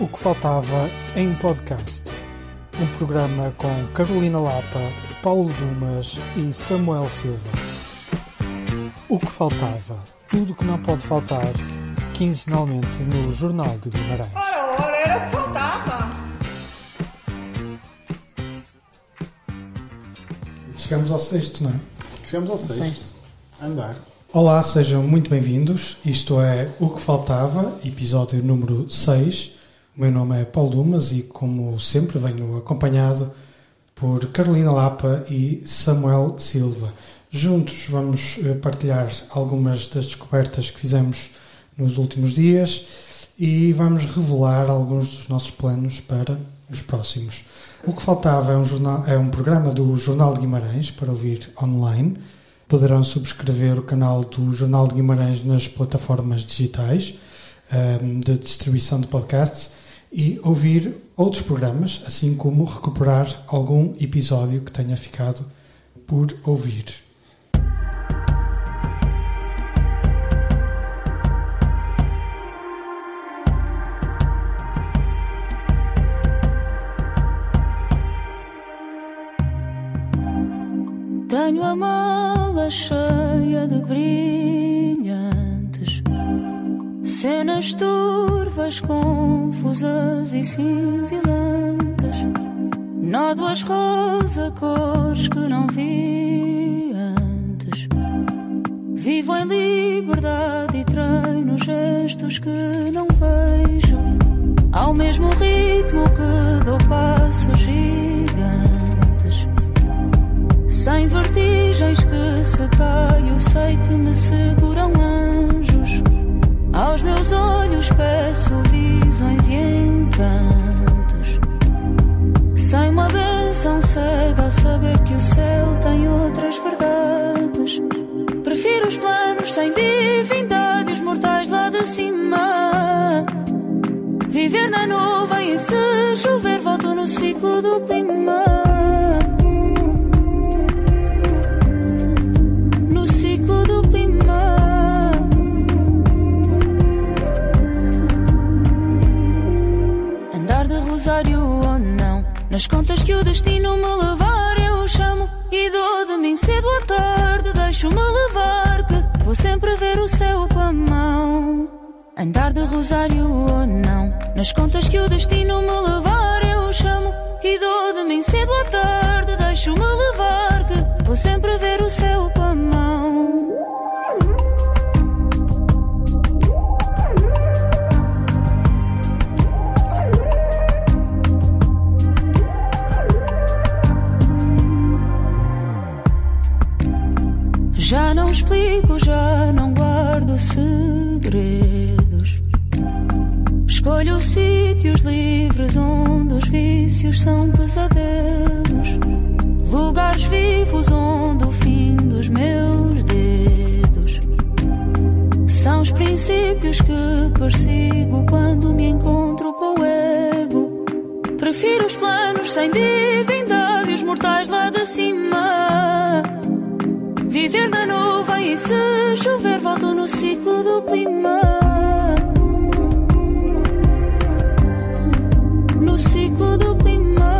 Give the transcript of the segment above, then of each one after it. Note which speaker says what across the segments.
Speaker 1: O que faltava em podcast. Um programa com Carolina Lapa, Paulo Dumas e Samuel Silva. O que faltava. Tudo que não pode faltar. Quinzenalmente no Jornal de Guimarães.
Speaker 2: Ora, ora, era o que faltava.
Speaker 1: Chegamos ao sexto, não é?
Speaker 3: Chegamos ao sexto.
Speaker 1: Sexto.
Speaker 3: Andar.
Speaker 1: Olá, sejam muito bem-vindos. Isto é O que Faltava, episódio número 6. Meu nome é Paulo Dumas e, como sempre, venho acompanhado por Carolina Lapa e Samuel Silva. Juntos vamos eh, partilhar algumas das descobertas que fizemos nos últimos dias e vamos revelar alguns dos nossos planos para os próximos. O que faltava é um, jornal, é um programa do Jornal de Guimarães para ouvir online. Poderão subscrever o canal do Jornal de Guimarães nas plataformas digitais ehm, de distribuição de podcasts e ouvir outros programas, assim como recuperar algum episódio que tenha ficado por ouvir.
Speaker 4: Tenho a mala cheia de brilhantes, cenas turvas, confusas e cintilantes. Nódoas rosa, cores que não vi antes. Vivo em liberdade e treino gestos que não vejo. Ao mesmo ritmo que dou passos gigantes. Sem vertigens que se caio, sei que me seguram anjos. Aos meus olhos peço visões e encantos. Sem uma benção cega a saber que o céu tem outras verdades. Prefiro os planos sem divindade, os mortais lá de cima. Viver na nuvem e se chover, volto no ciclo do clima. Rosário ou não, nas contas que o destino me levar, eu chamo e dou de mim cedo à tarde. Deixo-me levar, que vou sempre ver o céu com a mão. Andar de rosário ou não, nas contas que o destino me levar, eu chamo e dou de mim cedo à tarde. Deixo-me levar, que vou sempre ver o céu com explico, já não guardo segredos. Escolho sítios livres onde os vícios são pesadelos. Lugares vivos onde o fim dos meus dedos são os princípios que persigo quando me encontro com o ego. Prefiro os planos sem divindade e os mortais lá de cima. E se chover, volto no ciclo do clima. No ciclo do clima.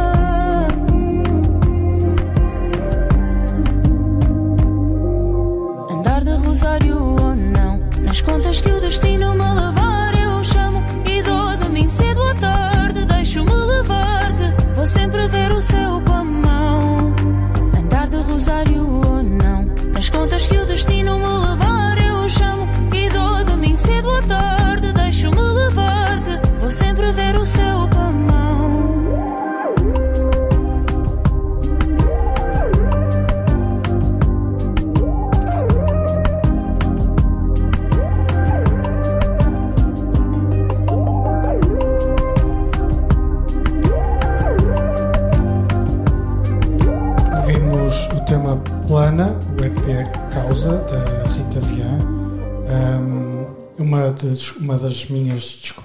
Speaker 4: Andar de rosário ou não, nas contas que o destino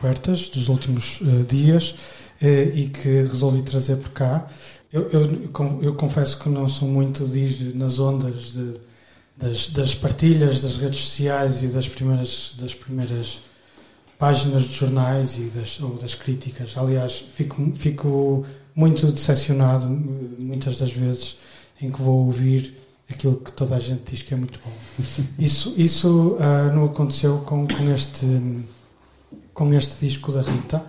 Speaker 1: descobertas dos últimos eh, dias eh, e que resolvi trazer por cá. Eu, eu, eu confesso que não sou muito de ir nas ondas de- das, das partilhas das redes sociais e das primeiras, das primeiras páginas de jornais e das, ou das críticas. Aliás, fico, fico muito decepcionado muitas das vezes em que vou ouvir aquilo que toda a gente diz que é muito bom. Isso, isso uh, não aconteceu com, com, este, com este disco da Rita.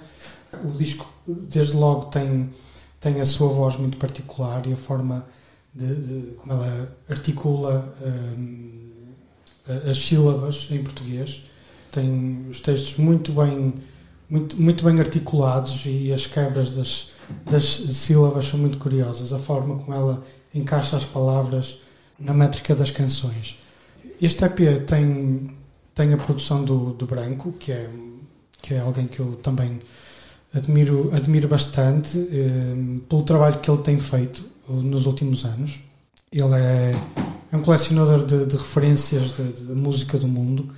Speaker 1: O disco, desde logo, tem, tem a sua voz muito particular e a forma de, de como ela articula uh, as sílabas em português. Tem os textos muito bem, muito, muito bem articulados e as quebras das, das sílabas são muito curiosas. A forma como ela encaixa as palavras na métrica das canções. Este EP tem, tem a produção do, do Branco, que é, que é alguém que eu também admiro, admiro bastante eh, pelo trabalho que ele tem feito nos últimos anos. Ele é, é um colecionador de, de referências da música do mundo.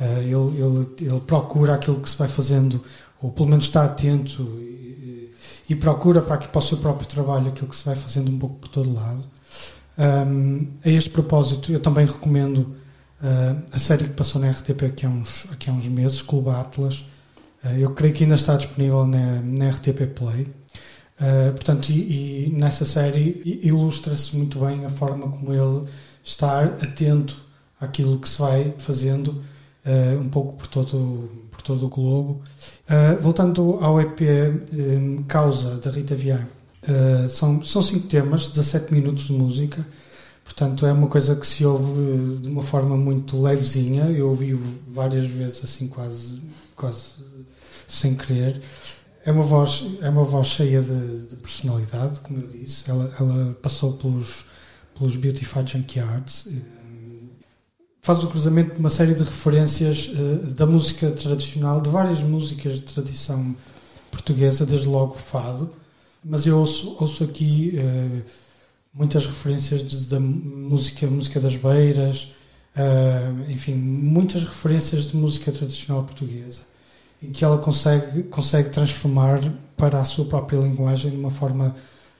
Speaker 1: Uh, ele, ele, ele, procura aquilo que se vai fazendo, ou pelo menos está atento e, e, procura para, para o seu próprio trabalho aquilo que se vai fazendo um pouco por todo lado. Um, a este propósito, eu também recomendo uh, a série que passou na RTP aqui há uns, aqui há uns meses, Clube Atlas. Uh, eu creio que ainda está disponível na, na RTP Play. Uh, portanto, e, e, nessa série ilustra-se muito bem a forma como ele está atento àquilo que se vai fazendo uh, um pouco por todo, por todo o globo. Uh, voltando ao EP um, Causa, da Rita Vian, são, são cinco temas, 17 minutos de música, portanto é uma coisa que se ouve de uma forma muito levezinha, eu ouvi várias vezes assim quase, quase sem querer. É uma voz, é uma voz cheia de, de personalidade, como eu disse. Ela, ela passou pelos, pelos Beautified Junkyards. Eh, faz o cruzamento de uma série de referências uh, da música tradicional, de várias músicas de tradição portuguesa, desde logo o fado. Mas eu ouço, ouço aqui uh, muitas referências de, da música, música das beiras, enfim, muitas referências de música tradicional portuguesa que ela consegue, consegue transformar para a sua própria linguagem de uma forma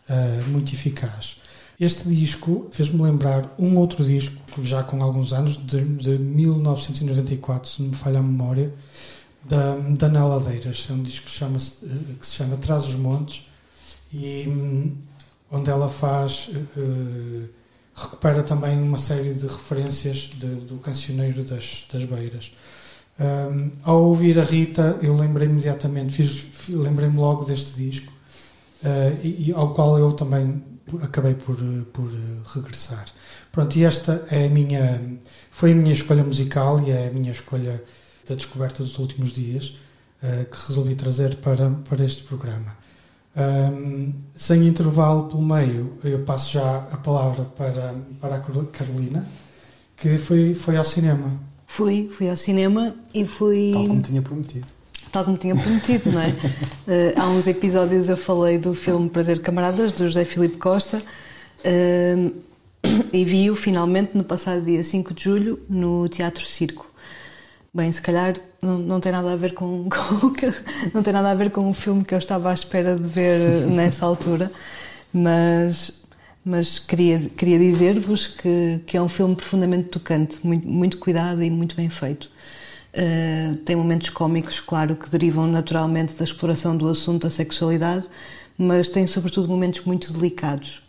Speaker 1: uh, muito eficaz. Este disco fez-me lembrar um outro disco, já com alguns anos, de, de 1994, se não me falha a memória, da, da Nela Deiras. É um disco que, chama -se, eh, que se chama Traz os Montes, e onde ela faz. Uh, recupera também uma série de referências de, do cancioneiro das, das Beiras. Um, ao ouvir a Rita, eu lembrei imediatamente, lembrei-me logo deste disco, uh, e, e, ao qual eu também acabei por, por regressar. Pronto, e esta é minha, foi a minha escolha musical e é a minha escolha da descoberta dos últimos dias uh, que resolvi trazer para, para este programa. Um, sem intervalo pelo meio, eu passo já a palavra para, para a Carolina, que foi, foi ao cinema.
Speaker 3: Fui, fui ao cinema e fui.
Speaker 5: Tal como tinha prometido.
Speaker 3: Tal como tinha prometido, não é? uh, há uns episódios eu falei do filme Prazer Camaradas, do José Filipe Costa, uh, e vi-o finalmente no passado dia 5 de julho no Teatro Circo. Bem, se calhar não, não tem nada a ver com, com não tem nada a ver com o filme que eu estava à espera de ver nessa altura, mas mas queria, queria dizer-vos que, que é um filme profundamente tocante, muito, muito cuidado e muito bem feito. Uh, tem momentos cómicos, claro, que derivam naturalmente da exploração do assunto da sexualidade, mas tem sobretudo momentos muito delicados.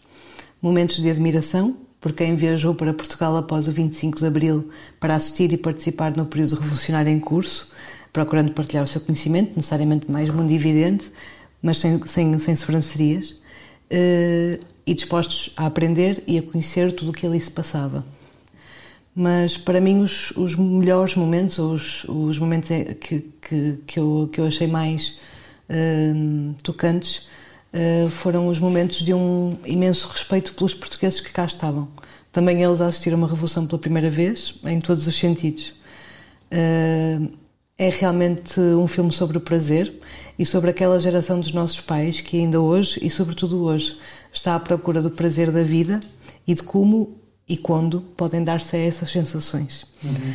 Speaker 3: Momentos de admiração, por quem viajou para Portugal após o 25 de Abril para assistir e participar no período revolucionário em curso, procurando partilhar o seu conhecimento, necessariamente mais mundividente, mas sem, sem, sem sobrançarias. Uh, e dispostos a aprender e a conhecer tudo o que ali se passava. Mas para mim os, os melhores momentos, os, os momentos que, que, que, eu, que eu achei mais uh, tocantes, uh, foram os momentos de um imenso respeito pelos portugueses que cá estavam. Também eles assistiram a uma revolução pela primeira vez, em todos os sentidos. Uh, é realmente um filme sobre o prazer e sobre aquela geração dos nossos pais que ainda hoje, e sobretudo hoje, está à procura do prazer da vida e de como e quando podem dar-se a essas sensações. Uhum.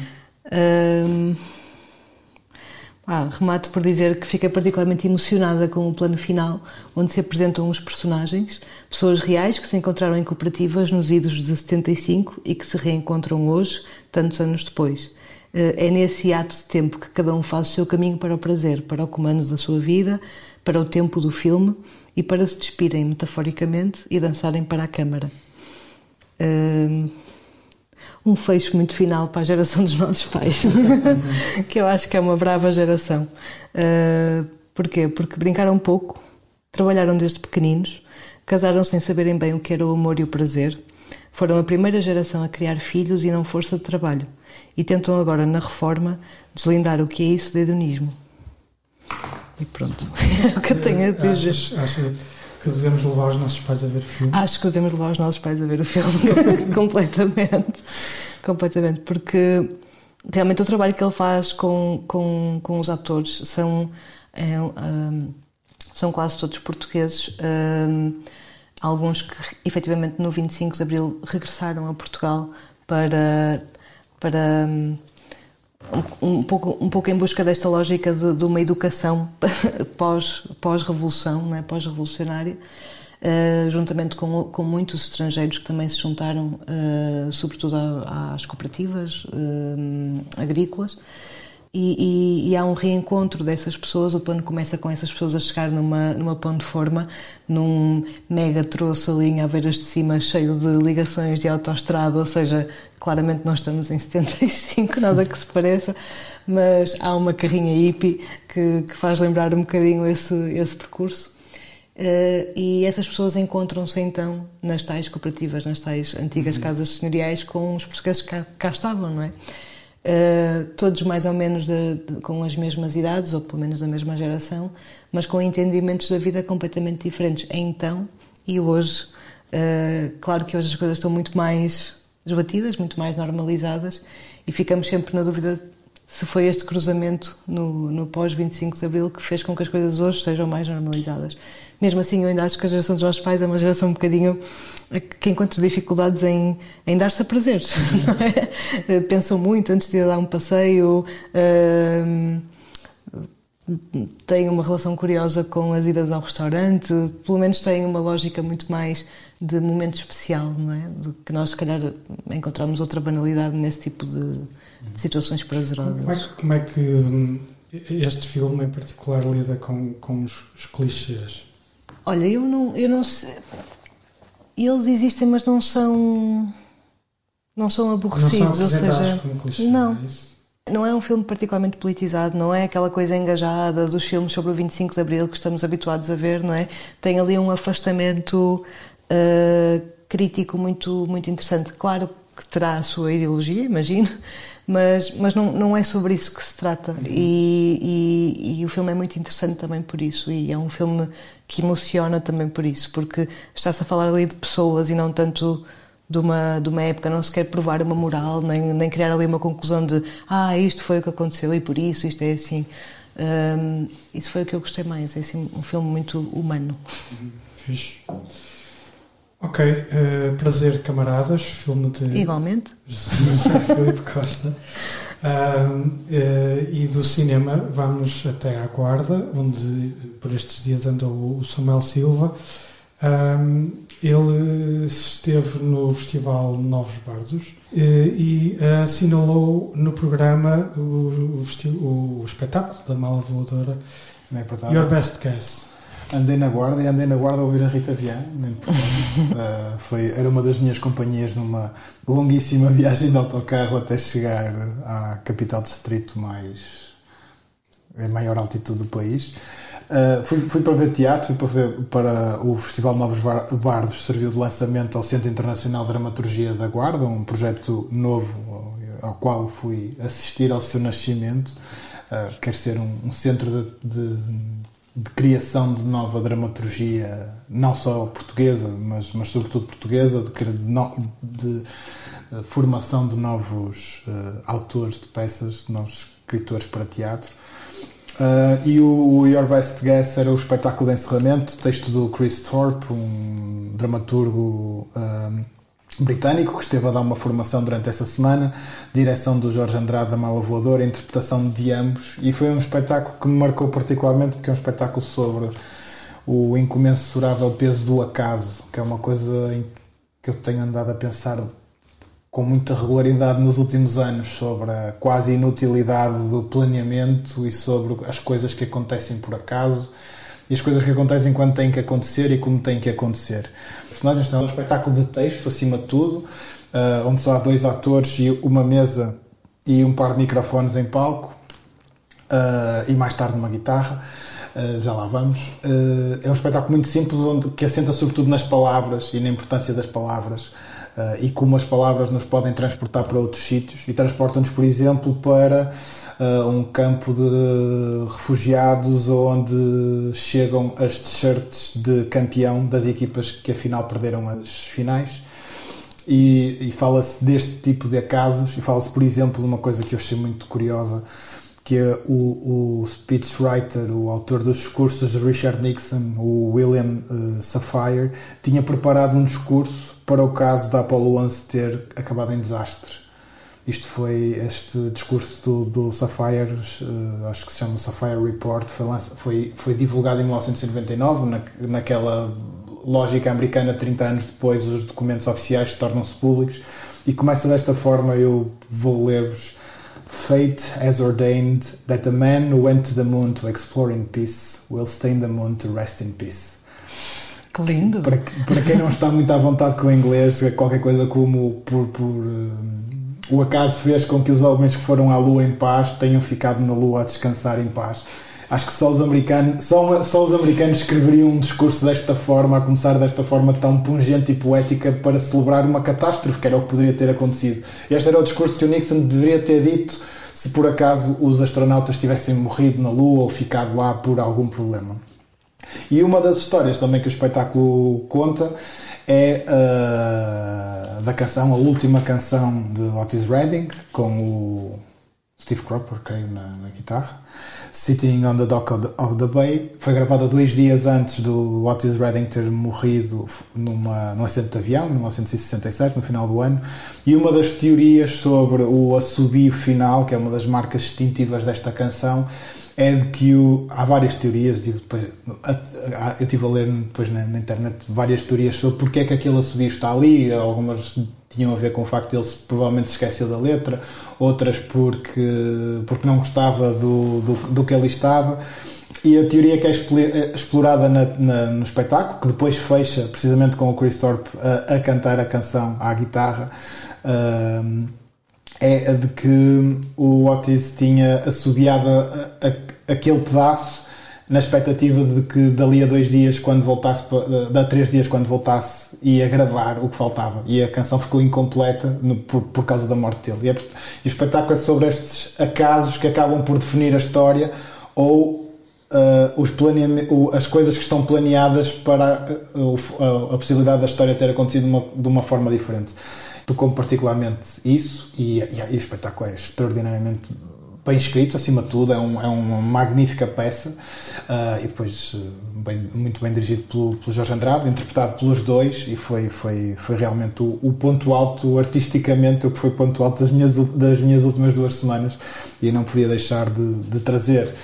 Speaker 3: ah, remato por dizer que fiquei particularmente emocionada com o plano final, onde se apresentam os personagens, pessoas reais que se encontraram em cooperativas nos idos de 75 e que se reencontram hoje, tantos anos depois. É nesse ato de tempo que cada um faz o seu caminho para o prazer, para o comando da sua vida, para o tempo do filme e para se despirem metaforicamente e dançarem para a câmara. Um fecho muito final para a geração dos nossos pais, que eu acho que é uma brava geração. Uh, porquê? Porque brincaram pouco, trabalharam desde pequeninos, casaram sem saberem bem o que era o amor e o prazer, foram a primeira geração a criar filhos e não força de trabalho, e tentam agora, na reforma, deslindar o que é isso de hedonismo. E pronto, é o que eu tenho a dizer.
Speaker 1: Achas, achas que devemos levar os nossos pais a ver o filme?
Speaker 3: Acho que devemos levar os nossos pais a ver o filme, completamente. Completamente, porque realmente o trabalho que ele faz com, com, com os atores são, é, um, são quase todos portugueses. Um, alguns que efetivamente no 25 de Abril regressaram a Portugal para, para um, pouco, um pouco em busca desta lógica de, de uma educação pós, pós-revolução, né, pós-revolucionária, uh, juntamente com, com muitos estrangeiros que também se juntaram, uh, sobretudo às cooperativas uh, agrícolas. E, e, e, há um reencontro dessas pessoas. O plano começa com essas pessoas a chegar numa, numa de forma, num mega troço ali em Aveiras de Cima, cheio de ligações de autoestrada, ou seja, claramente nós estamos em 75, nada que se pareça, mas há uma carrinha hippie que, que faz lembrar um bocadinho esse, esse percurso. Uh, e essas pessoas encontram-se então nas tais cooperativas, nas tais antigas uhum. casas senhoriais com os portugueses que cá, cá estavam, não é? Uh, todos mais ou menos de, de, com as mesmas idades, ou pelo menos da mesma geração, mas com entendimentos da vida completamente diferentes. Então e hoje, uh, claro que hoje as coisas estão muito mais desbatidas, muito mais normalizadas, e ficamos sempre na dúvida se foi este cruzamento no, no pós-25 de Abril que fez com que as coisas hoje sejam mais normalizadas. Mesmo assim, eu ainda acho que a geração dos nossos pais é uma geração um bocadinho que encontra dificuldades em, em dar-se a prazeres. É? Pensam muito antes de ir dar um passeio. Uh, têm uma relação curiosa com as idas ao restaurante, pelo menos têm uma lógica muito mais de momento especial, não é? De que nós, se calhar, encontramos outra banalidade nesse tipo de, de situações prazerosas.
Speaker 1: Como é, que, como é que hum, este filme, em particular, lida com, com os, os clichês?
Speaker 3: Olha, eu não, eu não sei. Eles existem, mas não são. Não são aborrecidos,
Speaker 1: não são
Speaker 3: ou seja.
Speaker 1: Como clichê,
Speaker 3: não.
Speaker 1: É
Speaker 3: não é um filme particularmente politizado, não é aquela coisa engajada dos filmes sobre o 25 de Abril que estamos habituados a ver, não é? Tem ali um afastamento uh, crítico muito, muito interessante. Claro que terá a sua ideologia, imagino, mas, mas não, não é sobre isso que se trata. E, e, e, o filme é muito interessante também por isso, e é um filme que emociona também por isso, porque está-se a falar ali de pessoas e não tanto de uma, de uma época, não se quer provar uma moral, nem, nem criar ali uma conclusão de ah, isto foi o que aconteceu e por isso isto é assim. Um, isso foi o que eu gostei mais, é assim, um filme muito humano.
Speaker 1: Fixe. Ok, uh, Prazer Camaradas, filme de.
Speaker 3: Igualmente.
Speaker 1: José Filipe Costa. Uh, uh, e do cinema vamos até à Guarda, onde por estes dias andou o Samuel Silva. Ele esteve no Festival Novos Bardos e assinalou no programa o, o, o espetáculo da Mala Voadora
Speaker 5: é
Speaker 1: Your Best Guess.
Speaker 5: Andei na guarda e andei na guarda a ouvir a Rita Vian, uh, foi Era uma das minhas companhias numa longuíssima viagem de autocarro até chegar à capital distrito mais. em maior altitude do país. Uh, fui, fui, para ver teatro, fui para, ver, para o Festival Novos Bardos, serviu de lançamento ao Centro Internacional de Dramaturgia da Guarda, um projeto novo ao qual fui assistir ao seu nascimento. Uh, quer ser um, um centro de, de de criação de nova dramaturgia, não só portuguesa, mas, mas sobretudo portuguesa, de, de, uh, formação de novos uh, autores de peças, de novos escritores para teatro. Uh, e o, Your Best Guess era o espetáculo de encerramento, texto do Chris Thorpe, um dramaturgo britânico que esteve a dar uma formação durante essa semana, direção do Jorge Andrade da Mala Voadora, interpretação de ambos, e foi um espetáculo que me marcou particularmente porque é um espetáculo sobre o incomensurável peso do acaso, que é uma coisa que eu tenho andado a pensar com muita regularidade nos últimos anos sobre a quase inutilidade do planeamento e sobre as coisas que acontecem por acaso e as coisas que acontecem quando têm que acontecer e como têm que acontecer. Os personagens têm um espetáculo de texto, acima de tudo, uh, onde só há dois atores e uma mesa e um par de microfones em palco uh, e mais tarde uma guitarra. Uh, já lá vamos. Uh, é um espetáculo muito simples, onde, que assenta sobretudo nas palavras e na importância das palavras e como as palavras nos podem transportar para outros sítios e transportam-nos, por exemplo, para um campo de refugiados onde chegam as t-shirts de campeão das equipas que afinal perderam as finais. E, e fala-se deste tipo de casos, e fala-se, por exemplo, de uma coisa que eu achei muito curiosa, que é o, o speechwriter, o autor dos discursos de Richard Nixon, o William uh, Safire, tinha preparado um discurso para o caso da Apollo 11 ter acabado em desastre. Isto foi este discurso do, do Sapphire, uh, acho que se chama Sapphire Report, foi, foi, foi divulgado em 1999, na, naquela lógica americana, 30 anos depois, os documentos oficiais tornam-se públicos. E começa desta forma, eu vou ler-vos Fate has ordained that a man who went to the moon to explore in peace will stay in the moon to rest in peace.
Speaker 3: Que lindo!
Speaker 5: Para, para quem não está muito à vontade com o inglês, é qualquer coisa como por, por uh, o acaso fez com que os homens que foram à Lua em paz tenham ficado na Lua a descansar em paz. Acho que só os americanos, só, só os americanos escreveriam um discurso desta forma, a começar desta forma tão pungente e poética para celebrar uma catástrofe, que era o que poderia ter acontecido. Este era o discurso que o Nixon deveria ter dito se por acaso os astronautas tivessem morrido na Lua ou ficado lá por algum problema. E uma das histórias também que o espetáculo conta é uh, da canção, a última canção de Otis Redding, com o Steve Cropper, creio, na, na guitarra. Sitting on the Dock of the, Bay. Foi gravada dois dias antes do Otis Redding ter morrido numa, num acidente de avião, em 1967, no final do ano. E uma das teorias sobre o assobio final, que é uma das marcas distintivas desta canção, é de que o, há várias teorias, eu estive a ler depois na, na, internet várias teorias sobre porque é que aquele assobio está ali, algumas tinham a ver com o facto de ele provavelmente se esqueceu da letra, outras porque, porque não gostava do, do, do que ali estava. E a teoria que é, é explorada na, na, no espetáculo, que depois fecha precisamente com o Chris Thorpe a, a cantar a canção à guitarra, uh, é a de que o Otis tinha assobiado a, a, aquele pedaço na expectativa de que dali a dois dias, quando voltasse, a três dias, quando voltasse, ia gravar o que faltava. E a canção ficou incompleta no, por, por causa da morte dele. E, é, e, o espetáculo é sobre estes acasos que acabam por definir a história ou uh, os as coisas que estão planeadas para uh, a, a, possibilidade da história ter acontecido de uma, de uma forma diferente. Tocou-me particularmente isso e, e, e o espetáculo é extraordinariamente bem escrito, acima de tudo, é, um, é uma magnífica peça uh, e depois bem, muito bem dirigido pelo, pelo, Jorge Andrade, interpretado pelos dois e foi, foi, foi realmente o, o, ponto alto artisticamente, o que foi ponto alto das minhas, das minhas últimas duas semanas e não podia deixar de, de trazer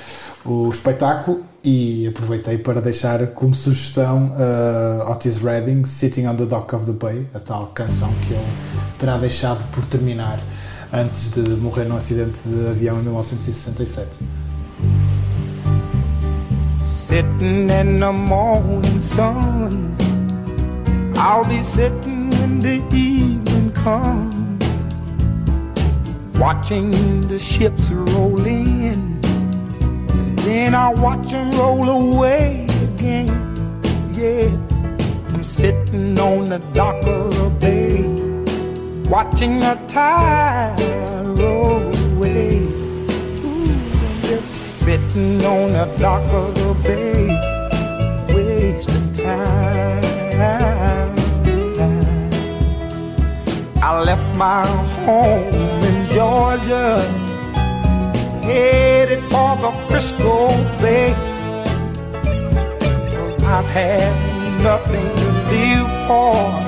Speaker 5: o espetáculo e aproveitei para deixar como sugestão uh, Otis Redding Sitting on the Dock of the Bay, a tal canção que ele terá deixado por terminar antes de morrer num acidente de avião em 1967. Sitting in the morning sun I'll be sitting when the evening comes Watching the ships roll in And then I watch them roll away again Yeah I'm sitting on the dock of the bay watching the tide roll away. Ooh, just sitting on the dock of the bay, wasting time. I left my home in Georgia, headed for the Frisco Bay. I've had nothing to live for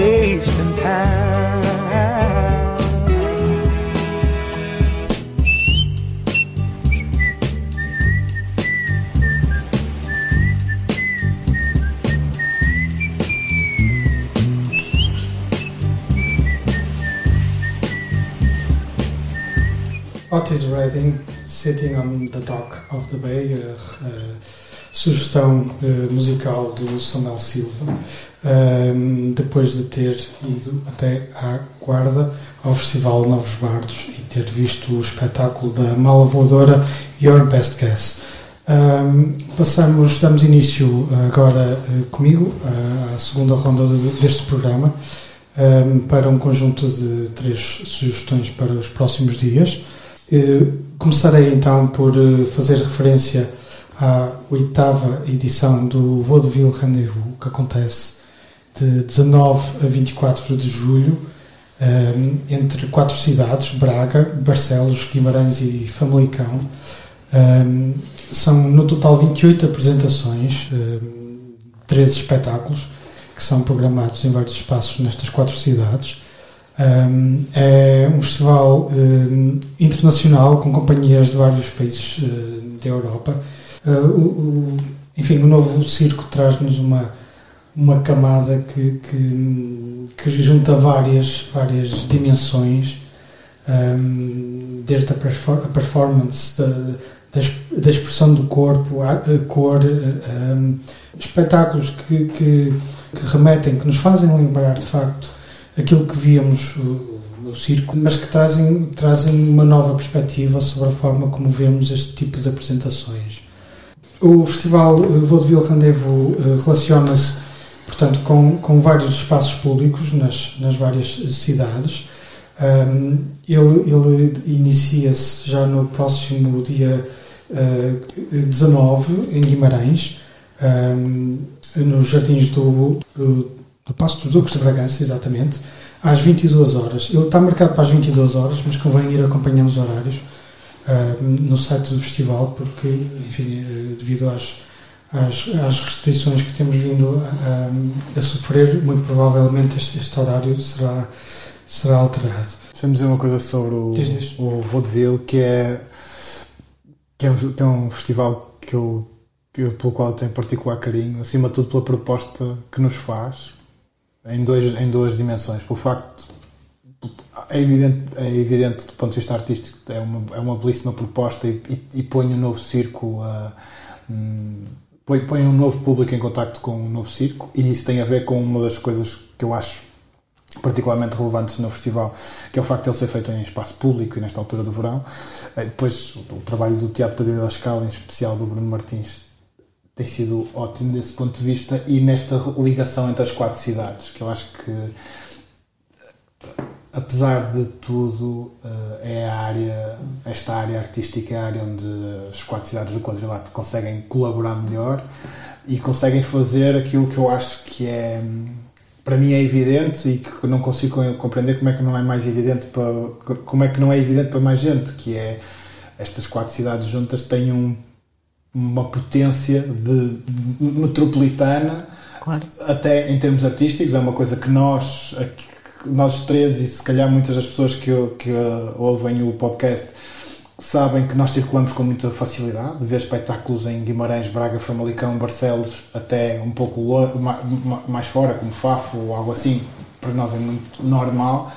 Speaker 6: wasting time.
Speaker 1: Otis Redding, Sitting on the Dock of the Bay, a, a sugestão eh, musical do Samuel Silva, ehm, depois de ter ido até à Guarda, ao Festival Novos Bardos e ter visto o espetáculo da Mala Voadora Your Best Guess. Ehm, passamos, damos início agora eh, comigo à segunda ronda de- deste programa ehm, para um conjunto de três sugestões para os próximos dias. Eh, Começarei então por eh, fazer referência à oitava edição do Vaudeville Rendezvous, que acontece de 19 a 24 de julho, eh, entre quatro cidades, Braga, Barcelos, Guimarães e Famalicão. Eh, São no total 28 apresentações, eh, 13 espetáculos, que são programados em vários espaços nestas quatro cidades. Um, é um festival um, internacional com companhias de vários países uh, da Europa. Uh, o, o- enfim, o novo circo traz-nos uma, uma camada que, que, que junta várias, várias dimensões, um, desde a, perfor- a performance, da, da, da expressão do corpo, a, a cor, um, espetáculos que, que, que remetem, que nos fazem lembrar de facto aquilo que víamos o, o circo, mas que trazem, trazem uma nova perspectiva sobre a forma como vemos este tipo de apresentações. O Festival Vaudeville Rendezvous eh, relaciona-se, portanto, com, com vários espaços públicos nas, nas várias cidades. Um, ele ele inicia-se já no próximo dia eh, 19, em Guimarães, um, nos jardins do, do, do Passo dos Duques de Bragança, exatamente, às 22 horas. Ele está marcado para as 22 horas, mas convém ir acompanhando os horários ah, no site do festival, porque, enfim, eh, devido às, às, às restrições que temos vindo a, a- a sofrer, muito provavelmente este, este horário será, será alterado.
Speaker 5: Deixa-me dizer uma coisa sobre o,
Speaker 1: Diz,
Speaker 5: o Vaudeville, que é, que é, um, que é um festival que eu, que eu- pelo qual eu tenho particular carinho, acima de tudo pela proposta que nos faz, em, dois, em duas dimensões. Pelo facto, é evidente, é evidente do ponto de vista artístico, é uma, é uma belíssima proposta e, e, e põe um novo circo a. hum, põe, põe um novo público em contacto com um novo circo e isso tem a ver com uma das coisas que eu acho particularmente relevantes no festival, que é o facto de ele ser feito em espaço público e nesta altura do verão. Eh, Depois, o trabalho do Teatro da Escala, em especial do Bruno Martins, tem sido ótimo desse ponto de vista e nesta ligação entre as quatro cidades, que eu acho que, apesar de tudo, eh, é a área, esta área artística é a área onde as quatro cidades do quadrilátero conseguem colaborar melhor e conseguem fazer aquilo que eu acho que é para mim é evidente e que não consigo compreender como é que não é mais evidente para como é que não é evidente para mais gente que é estas quatro cidades juntas têm um, uma potência de metropolitana
Speaker 3: Claro.
Speaker 5: até em termos artísticos é uma coisa que nós nós três e se calhar muitas das pessoas que, que ouvem o podcast sabem que nós circulamos com muita facilidade de ver espetáculos em Guimarães, Braga, Famalicão, Barcelos até um pouco mais fora como Fafo ou algo assim para nós é muito normal,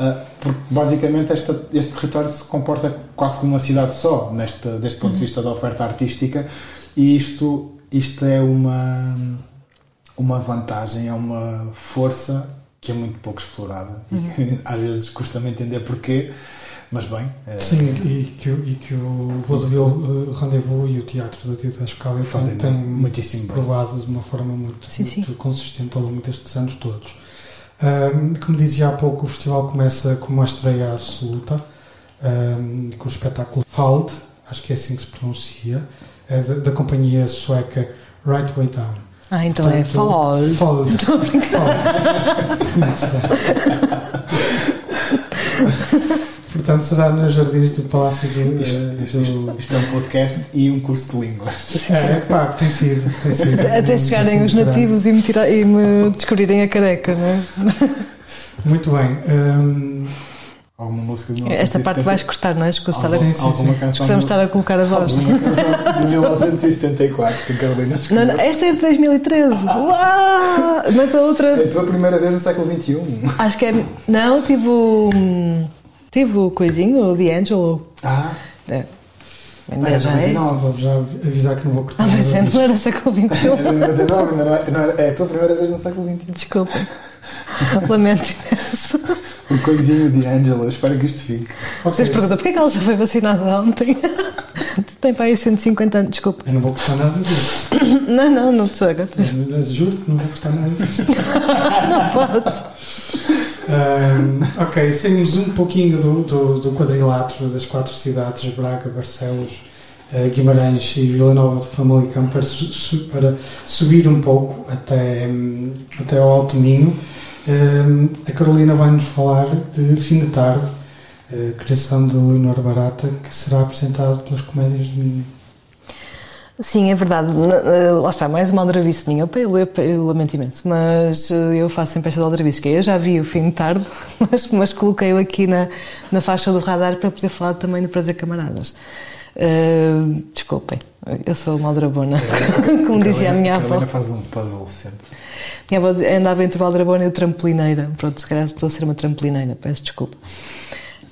Speaker 5: uh, porque basicamente esta, este território se comporta quase como uma cidade só, neste, deste ponto de vista da oferta artística, e isto, isto é uma, uma vantagem, é uma força que é muito pouco explorada e às vezes custa-me entender porquê, mas bem. é-
Speaker 1: Sim, e que, o- e que o Vaudeville uh, Rendezvous e o Teatro da Tita Escala têm, têm
Speaker 5: muitíssimo bem.
Speaker 1: provado de uma forma muito,
Speaker 3: Sim, sim.
Speaker 1: muito consistente ao longo destes anos todos. Ahm, como dizia há pouco, o festival começa com uma estreia absoluta, ahm, com o espetáculo Fald, acho que é assim que se pronuncia, é da, da companhia sueca Right Way Down.
Speaker 3: Ah, então é
Speaker 1: Portanto,
Speaker 3: Fall.
Speaker 1: Fold. Portanto, será nos jardins do Palácio do.
Speaker 5: Isto,
Speaker 1: eh,
Speaker 5: isto-
Speaker 1: do-
Speaker 5: isto- isto é um podcast e um curso de língua.
Speaker 1: É, pá, tem sido, tem sido.
Speaker 3: Até chegarem os nativos e me, tirar, e me descobrirem a careca, não é?
Speaker 1: Muito bem. hum,
Speaker 5: Alguma música de
Speaker 3: Esta parte
Speaker 5: 1970?
Speaker 3: vais gostar, não é? Escutar a-
Speaker 1: Sim, sim,
Speaker 5: alguma
Speaker 1: sim.
Speaker 5: canção
Speaker 3: Gostamos de estar a colocar a voz.
Speaker 5: alguma canção de 1974 que a Carolina
Speaker 3: Não,
Speaker 5: escreveu.
Speaker 3: não, esta é de 2013. Uau! Mas a
Speaker 5: É a
Speaker 3: outra.
Speaker 5: tua primeira vez no século XXI.
Speaker 3: Acho que é. Não, tive o. Tive o coisinho, o D'Angelo.
Speaker 5: Ah,
Speaker 3: É.
Speaker 5: Ah,
Speaker 3: Ainda
Speaker 5: é
Speaker 3: já é.
Speaker 5: 99.
Speaker 1: vou já avisar que não vou cortar.
Speaker 3: Ah, mas é, não era século XXI.
Speaker 5: É 99, ainda não é, não é, é a tua primeira vez no século XXI.
Speaker 3: Desculpa. Lamento imenso.
Speaker 5: O coisinho de Angela, espero que isto fique.
Speaker 3: Vocês perguntam porquê é que ela só foi vacinada ontem? Tem para aí 150 anos, desculpa.
Speaker 1: Eu não vou cortar nada disto.
Speaker 3: Não, não, não te chega.
Speaker 1: Eu juro que não vou cortar nada disto.
Speaker 3: Não podes.
Speaker 1: Hum, ok, saímos um pouquinho do, do, do quadrilátero das quatro cidades, Braga, Barcelos, eh, Guimarães e Vila Nova de Famalicão, para, para subir um pouco até, hum, até ao Alto Minho. A Carolina vai-nos falar de Fim de Tarde, criação de Leonor Barata, que será apresentado pelas Comédias de Minho.
Speaker 3: Sim, é verdade. Eh, Lá está, mais uma aldrabice minha. Eu, eu, eu lamento imenso, mas eh, eu faço sempre esta aldrabice, que é, eu já vi o fim de tarde, mas, mas coloquei-o aqui na, na faixa do radar para poder falar também do Prazer Camaradas. Eh, desculpem, eu sou uma aldrabona, como dizia a minha avó.
Speaker 5: Carolina faz um puzzle sempre.
Speaker 3: Avó andava entre o aldrabona e o trampolineira. Pronto, se calhar estou a ser uma trampolineira, peço desculpa.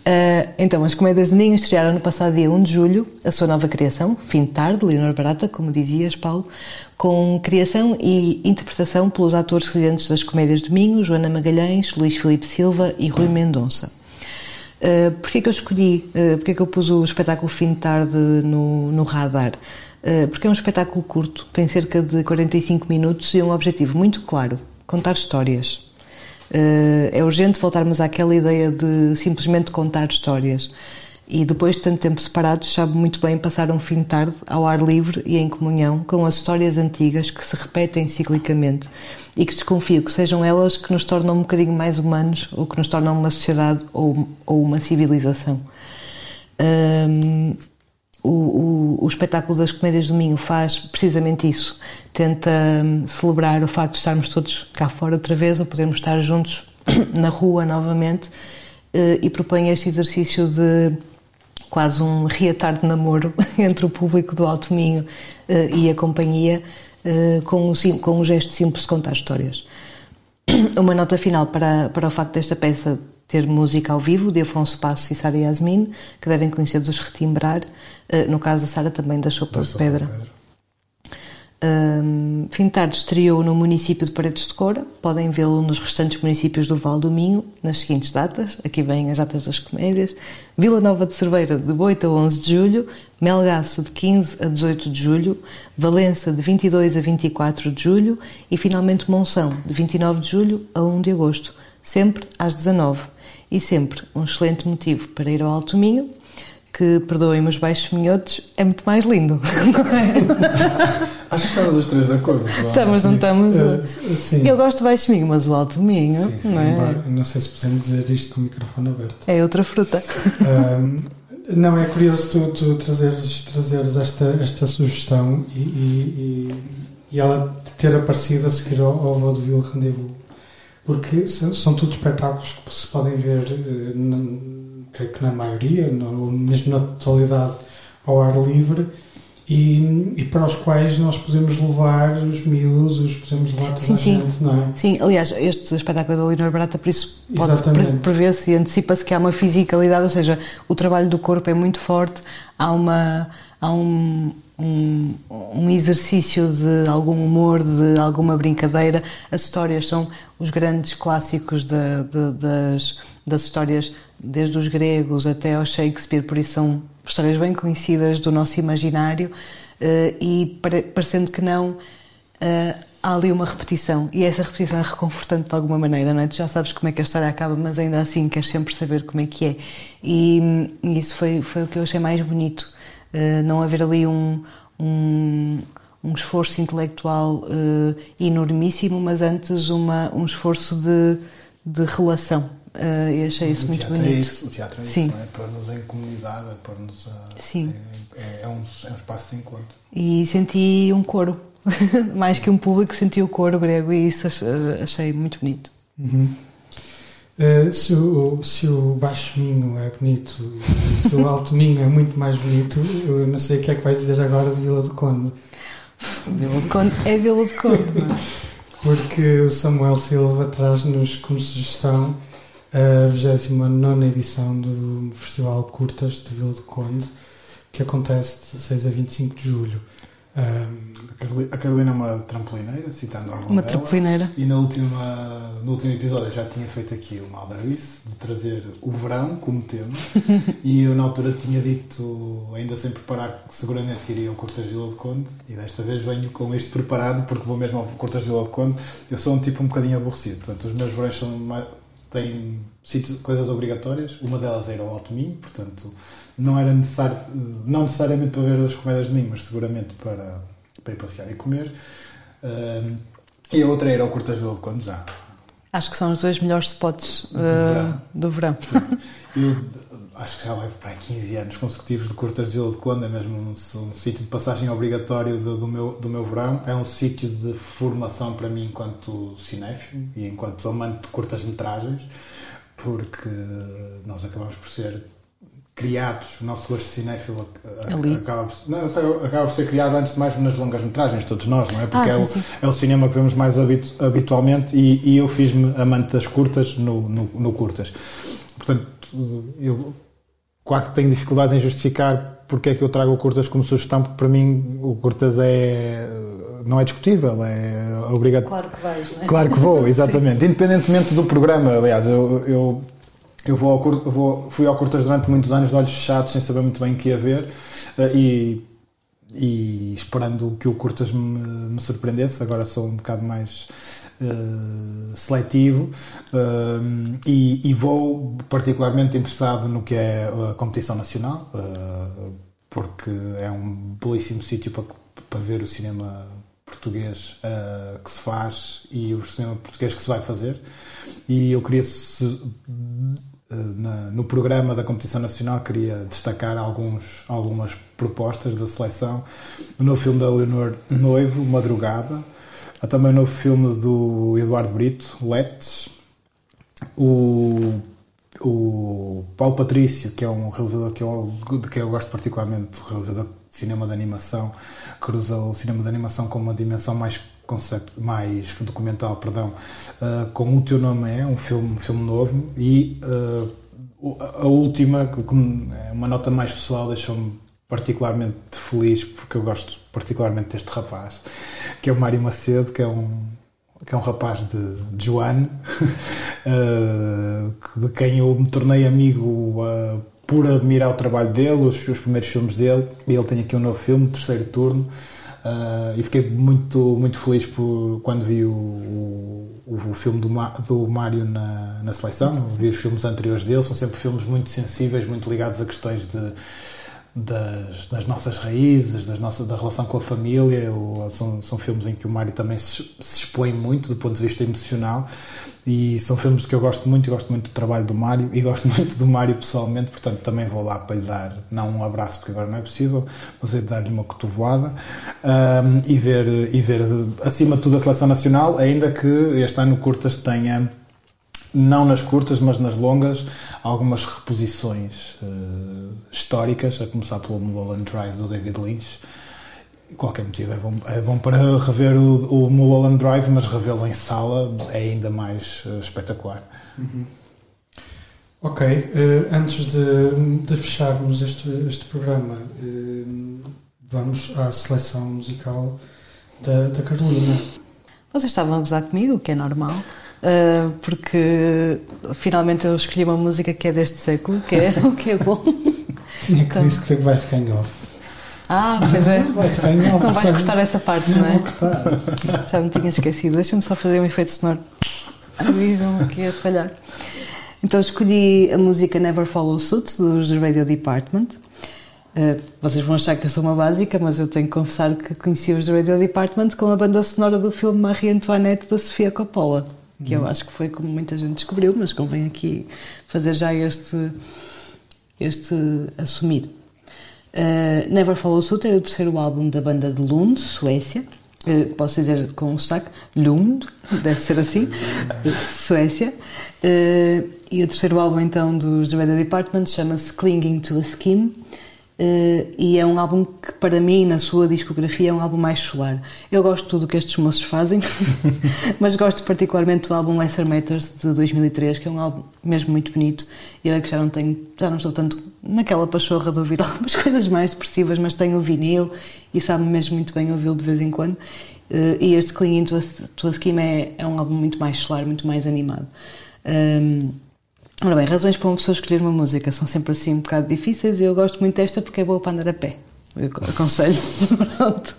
Speaker 3: Ah, então, as Comédias de Ninho estrearam no passado dia 1 de julho a sua nova criação, Fim de Tarde, Leonor Barata, como dizias, Paulo, com criação e interpretação pelos atores residentes das Comédias de Minho, Joana Magalhães, Luís Filipe Silva e Rui Mendonça. Uh, porquê que eu escolhi, uh, porquê que eu pus o espetáculo Fim de Tarde no, no radar? Uh, porque é um espetáculo curto, tem cerca de 45 minutos e um objetivo muito claro, contar histórias. É urgente voltarmos àquela ideia de simplesmente contar histórias. E depois de tanto tempo separados, sabe muito bem passar um fim de tarde ao ar livre e em comunhão com as histórias antigas que se repetem ciclicamente e que desconfio que sejam elas que nos tornam um bocadinho mais humanos ou que nos tornam uma sociedade ou, ou uma civilização. Hum, o, o, o espetáculo das Comédias do Minho faz precisamente isso. Tenta hum, celebrar o facto de estarmos todos cá fora outra vez ou podermos estar juntos na rua novamente eh, e propõe este exercício de quase um reatar de namoro entre o público do Alto Minho eh, e a companhia eh, com, o, com o gesto simples de contar histórias. Uma nota final para, para o facto desta peça ter música ao vivo de Afonso Passos e Sara Yasmin, que devem conhecer dos Retimbrar, eh, no caso da Sara também da Sopa de Pedra. Um, Fim de Tarde estreou no município de Paredes de Coura. Podem vê-lo nos restantes municípios do Val do Minho, nas seguintes datas. Aqui vêm as datas das comédias. Vila Nova de Cerveira, de 8 a 11 de julho. Melgaço, de 15 a 18 de julho. Valença, de 22 a 24 de julho. E, finalmente, Monção, de 29 de julho a 1 de agosto. Sempre às 19 E sempre um excelente motivo para ir ao Alto Minho, que, perdoem-me os baixos minhotos, é muito mais lindo. É?
Speaker 5: Acho que estamos os três de acordo.
Speaker 3: Estamos, não estamos?
Speaker 1: Sim.
Speaker 3: Eu gosto de Baixo Minho, mas o Alto Minho,
Speaker 5: Sim, sim,
Speaker 3: não é?
Speaker 1: Não sei se podemos dizer isto com o microfone aberto.
Speaker 3: É outra fruta.
Speaker 1: Ahm, não, é curioso tu, tu trazeres, trazeres esta, esta sugestão e, e, e- e ela ter aparecido a seguir ao, ao Vaudeville Rendezvous. Porque são, são todos espetáculos que se podem ver, na- creio que na maioria, ou mesmo na totalidade, ao ar livre e, e para os quais nós podemos levar os miúdos, podemos levar toda
Speaker 3: Sim,
Speaker 1: a
Speaker 3: sim.
Speaker 1: gente, não é?
Speaker 3: Sim, aliás, este espetáculo da Leonor Barata, por isso pode prever-se e antecipa-se que há uma fisicalidade, ou seja, o trabalho do corpo é muito forte, há, uma, há um, um, um exercício de algum humor, de alguma brincadeira. As histórias são os grandes clássicos da- de- das, das histórias, desde os gregos até ao Shakespeare, por isso são histórias bem conhecidas do nosso imaginário eh, e pare- parecendo que não. Uh, há ali uma repetição e essa repetição é reconfortante de alguma maneira, não é? Tu já sabes como é que a história acaba, mas ainda assim queres sempre saber como é que é. E, isso foi, foi o que eu achei mais bonito, uh, não haver ali um, um, um esforço intelectual enormíssimo, mas antes uma, um esforço de, de relação. Uh, e achei isso
Speaker 5: o
Speaker 3: muito
Speaker 5: teatro
Speaker 3: bonito.
Speaker 5: é isso, o teatro é
Speaker 3: Sim.
Speaker 5: isso, não é? Pôr-nos em comunidade, é pôr-nos a.
Speaker 3: Sim.
Speaker 5: É, é- é um, é um espaço de encontro.
Speaker 3: E senti um coro, mais que um público, senti o coro grego e isso ach- achei muito bonito.
Speaker 1: Uhum. Uh, se, o, se o baixo minho é bonito e se o alto minho é muito mais bonito, eu não sei o que é que vais dizer agora de Vila do Conde.
Speaker 3: Vila de Conde é Vila de Conde, não é?
Speaker 1: Porque o Samuel Silva traz-nos como sugestão a 29 edição do Festival Curtas de Vila do Conde, que acontece de 16 a 25 de julho. Um,
Speaker 5: A Caroli- A Carolina é uma trampolineira, citando alguma
Speaker 3: Uma
Speaker 5: dela.
Speaker 3: trampolineira.
Speaker 5: E na última, no último episódio eu já tinha feito aqui uma aldrabice de trazer o verão como tema e eu na altura tinha dito, ainda sem preparar, que seguramente que iria ao Cortas de Vila de Conde e desta vez venho com isto preparado porque vou mesmo ao Cortas de Vila de Conde. Eu sou um tipo um bocadinho aborrecido, portanto os meus verões são mais, sítios- coisas obrigatórias, uma delas ir ao Alto Minho, portanto não era necessário, não necessariamente para ver as comédias de Minho, mas seguramente para, para ir passear e comer. Ahm, e a outra era ao Cortas de Vila de Conde já.
Speaker 3: Acho que são os dois melhores spots uh,
Speaker 5: verão.
Speaker 3: do verão.
Speaker 5: Eu acho que já levo para aí 15 anos consecutivos de Cortas de Vila de Conde, é mesmo um, um sítio de passagem obrigatório do, do meu, do meu verão. É um sítio de formação para mim enquanto cinéfilo e enquanto amante de curtas-metragens, porque nós acabamos por ser criados, o nosso gosto cinéfilo
Speaker 3: Ali.
Speaker 5: acaba, por- não, acaba por ser criado antes de mais nas longas metragens, todos nós, não é? Porque
Speaker 3: Ah,
Speaker 5: é, o,
Speaker 3: sim, sim.
Speaker 5: é o cinema que vemos mais habitu- habitualmente e, e eu fiz-me amante das curtas no, no, no curtas. Portanto, eu quase que tenho dificuldades em justificar porque é que eu trago o curtas como sugestão, porque para mim o curtas é não é discutível, é obrigatório.
Speaker 3: Claro que vais, não é?
Speaker 5: Claro que vou, exatamente. Independentemente do programa, aliás, eu, eu, eu vou ao, Cur- vou, fui ao Curtas durante muitos anos de olhos fechados, sem saber muito bem o que ia ver eh, e, e esperando que o Curtas me, me surpreendesse. Agora sou um bocado mais eh, seletivo eh, e, e vou particularmente interessado no que é a competição nacional, eh, porque é um belíssimo sítio para, para ver o cinema português eh, que se faz e o cinema português que se vai fazer. E eu queria, eh, na- no programa da competição nacional, queria destacar alguns, algumas propostas da seleção. O novo filme da Leonor Noivo, Madrugada. Há também o novo filme do Eduardo Brito, Let's. O, o Paulo Patrício, que é um realizador que eu, de quem eu gosto particularmente, realizador de cinema de animação, que usa o cinema de animação com uma dimensão mais concept, mais documental, perdão, uh, com o teu nome é um filme, um filme novo e uh, a última, que é uma nota mais pessoal, deixou-me particularmente feliz porque eu gosto particularmente deste rapaz, que é o Mário Macedo, que é um que é um rapaz de, de Joane, eh, de quem eu me tornei amigo eh, por admirar o trabalho dele, os, os primeiros filmes dele, e ele tem aqui um novo filme, terceiro turno, eh, e fiquei muito, muito feliz por, quando vi o, o, o filme do, do Mário na, na seleção, vi os filmes anteriores dele, são sempre filmes muito sensíveis, muito ligados a questões de das, das nossas raízes, das da relação com a família. O- são, são filmes em que o Mário também se, se expõe muito do ponto de vista emocional e são filmes que eu gosto muito. Eu gosto muito do trabalho do Mário e gosto muito do Mário pessoalmente, portanto também vou lá para lhe dar, não um abraço porque agora não é possível, mas é dar-lhe uma cotovelada ahm, e, ver, e ver acima de tudo a seleção nacional, ainda que este ano Curtas tenha não nas curtas, mas nas longas, algumas reposições eh, históricas, a começar pelo Mulholland Drive do David Lynch, Qualquer motivo é bom, é bom para rever o, o Mulholland Drive, mas revê-lo em sala é ainda mais eh, espetacular.
Speaker 1: Ok, eh, antes de, de fecharmos este, este programa, vamos à seleção musical da, da Carolina.
Speaker 3: Vocês estavam a gozar comigo, o que é normal, uh, porque finalmente eu escolhi uma música que é deste século, que é o que é bom.
Speaker 1: Quem é que
Speaker 3: Então.
Speaker 1: disse que vai ficar em off?
Speaker 3: Ah, pois é.
Speaker 1: Vai ficar em off.
Speaker 3: Não vais cortar essa parte, não
Speaker 1: Não vou
Speaker 3: é?
Speaker 1: cortar.
Speaker 3: Já me tinha esquecido. Deixa-me só fazer um efeito sonoro. Viram aqui a falhar. Então escolhi a música Never Follow Suit dos Radio Department. Uh, vocês vão achar que eu sou uma básica, mas eu tenho que confessar que conheci os Radio Department com a banda sonora do filme Marie Antoinette da Sofia Coppola, que eu acho que foi como muita gente descobriu, mas convém aqui fazer já este, este assumir. Uh, Never Follow Suit é o terceiro álbum da banda de Lund, Suécia. Uh, posso dizer com um sotaque, Lund, deve ser assim, Suécia. Uh, e o terceiro álbum então dos The Department chama-se Clinging to a Skin. Uh, e é um álbum que, para mim, na sua discografia, é um álbum mais solar. Eu gosto de tudo que estes moços fazem, mas gosto particularmente do álbum Lesser Matters de 2003, que é um álbum mesmo muito bonito. Eu é que já não tenho, já não estou tanto naquela pachorra de ouvir algumas coisas mais depressivas, mas tenho o vinil e sabe mesmo muito bem ouvi-lo de vez em quando. Uh, e este Clinging to a, to a é, é um álbum muito mais solar, muito mais animado. Um, Ora bem, razões para uma pessoa escolher uma música são sempre assim um bocado difíceis e eu gosto muito desta porque é boa para andar a pé. Eu aconselho. Pronto.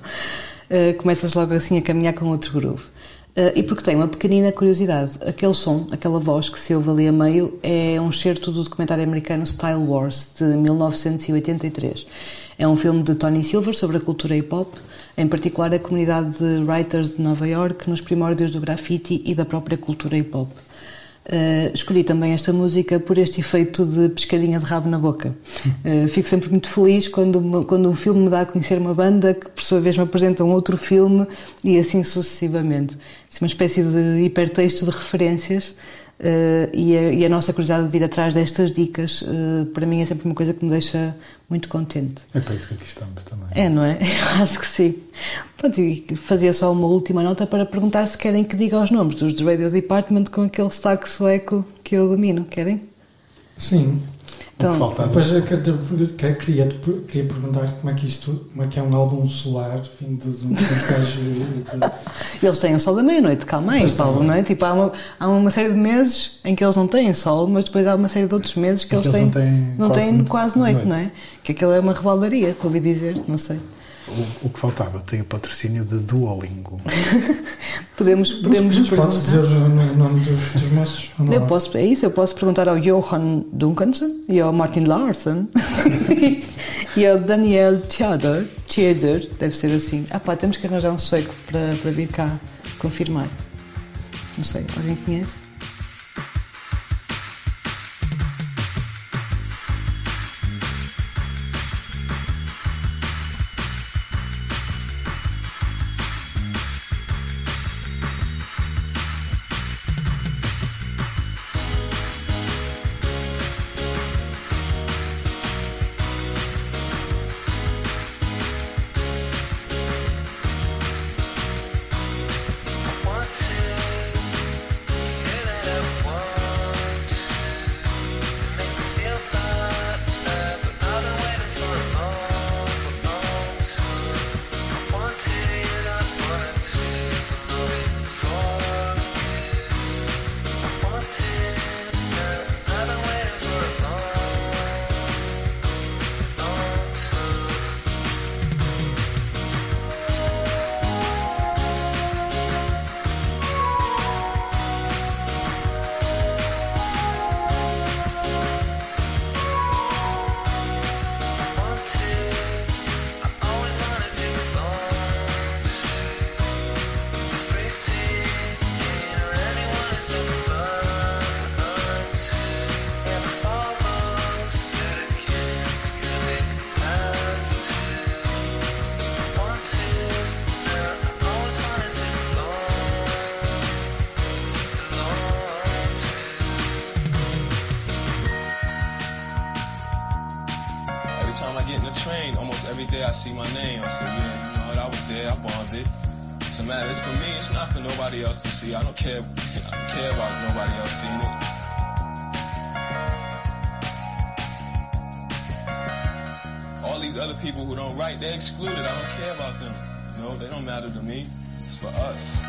Speaker 3: Uh, começas logo assim a caminhar com outro groove. Uh, e porque tem uma pequenina curiosidade. Aquele som, aquela voz que se ouve ali a meio, é um excerto do documentário americano Style Wars, de 1983. É um filme de Tony Silver sobre a cultura hip hop, em particular a comunidade de writers de Nova York nos primórdios do graffiti e da própria cultura hip hop. Uh, escolhi também esta música por este efeito de pescadinha de rabo na boca. Uh, fico sempre muito feliz quando, quando um filme me dá a conhecer uma banda que, por sua vez, me apresenta um outro filme e assim sucessivamente. Assim, uma espécie de hipertexto de referências. Uh, e, a, e, a, nossa curiosidade de ir atrás destas dicas, para mim, é sempre uma coisa que me deixa muito contente.
Speaker 5: É para isso que aqui estamos também.
Speaker 3: É, não é? Eu acho que sim. Pronto, e fazia só uma última nota para perguntar se querem que diga os nomes dos The Radio Department com aquele sotaque sueco que eu domino. Querem?
Speaker 1: Sim.
Speaker 3: Então,
Speaker 1: depois eu queria, queria, queria perguntar como é que isto, como é que é um álbum solar vindo de um gajo
Speaker 3: Eles têm o sol da meia-noite, calma aí, Paulo, não é? Tipo, há uma, há uma série de meses em que eles não têm sol, mas depois há uma série de outros meses que,
Speaker 5: É
Speaker 3: eles,
Speaker 5: que
Speaker 3: têm,
Speaker 5: eles não têm
Speaker 3: não
Speaker 5: quase
Speaker 3: têm quase noite,
Speaker 5: noite.
Speaker 3: não é? Que aquilo é uma rebaldaria, ouvi dizer, não sei.
Speaker 5: O, o que faltava tem o patrocínio de Duolingo.
Speaker 3: Podemos, podemos
Speaker 1: Mas
Speaker 3: perguntar.
Speaker 1: podes dizer o no- nome dos, dos moços?
Speaker 3: Eu posso, é isso, eu posso perguntar ao Johan Duncanson e ao Martin Larsson e ao Daniel Theodor, Theodor, deve ser assim. Ah pá, temos que arranjar um sueco para, para vir cá confirmar. Não sei, alguém conhece?
Speaker 7: In the train, almost every day I see my name. I say, yeah, you know what, I was
Speaker 3: there, I bombed it. It's a matter, it's for me, it's not for nobody else to see. I don't care, I don't care about nobody else seeing it. All these other people who don't write, they're excluded. I don't care about them. Know, they don't matter to me. It's for us.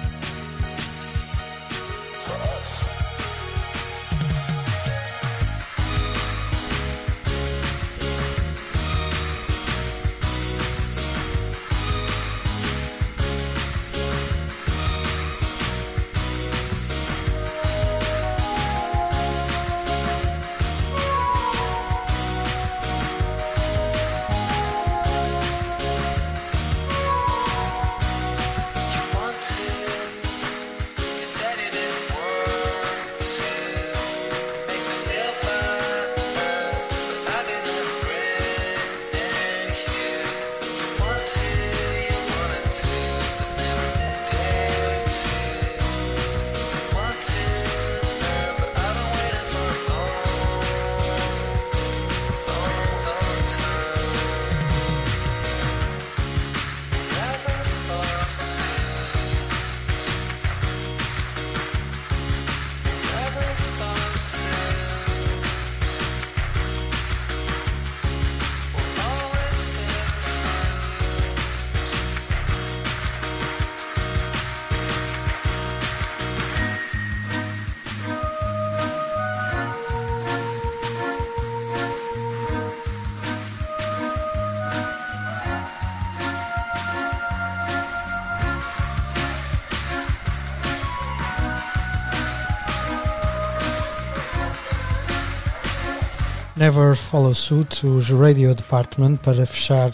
Speaker 1: Never Follow Suit, os Radio Department, para fechar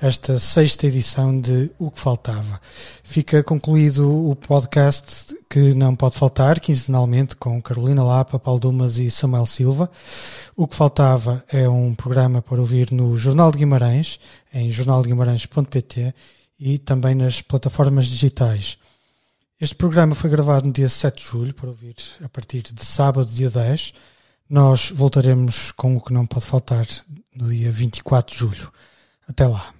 Speaker 1: esta sexta edição de O que Faltava. Fica concluído o podcast que não pode faltar, quinzenalmente, com Carolina Lapa, Paulo Dumas e Samuel Silva. O que Faltava é um programa para ouvir no Jornal de Guimarães, em jornaldeguimarães.pt e também nas plataformas digitais. Este programa foi gravado no dia 7 de julho, para ouvir a partir de sábado, dia 10. Nós voltaremos com o que não pode faltar no dia 24 de julho. Até lá.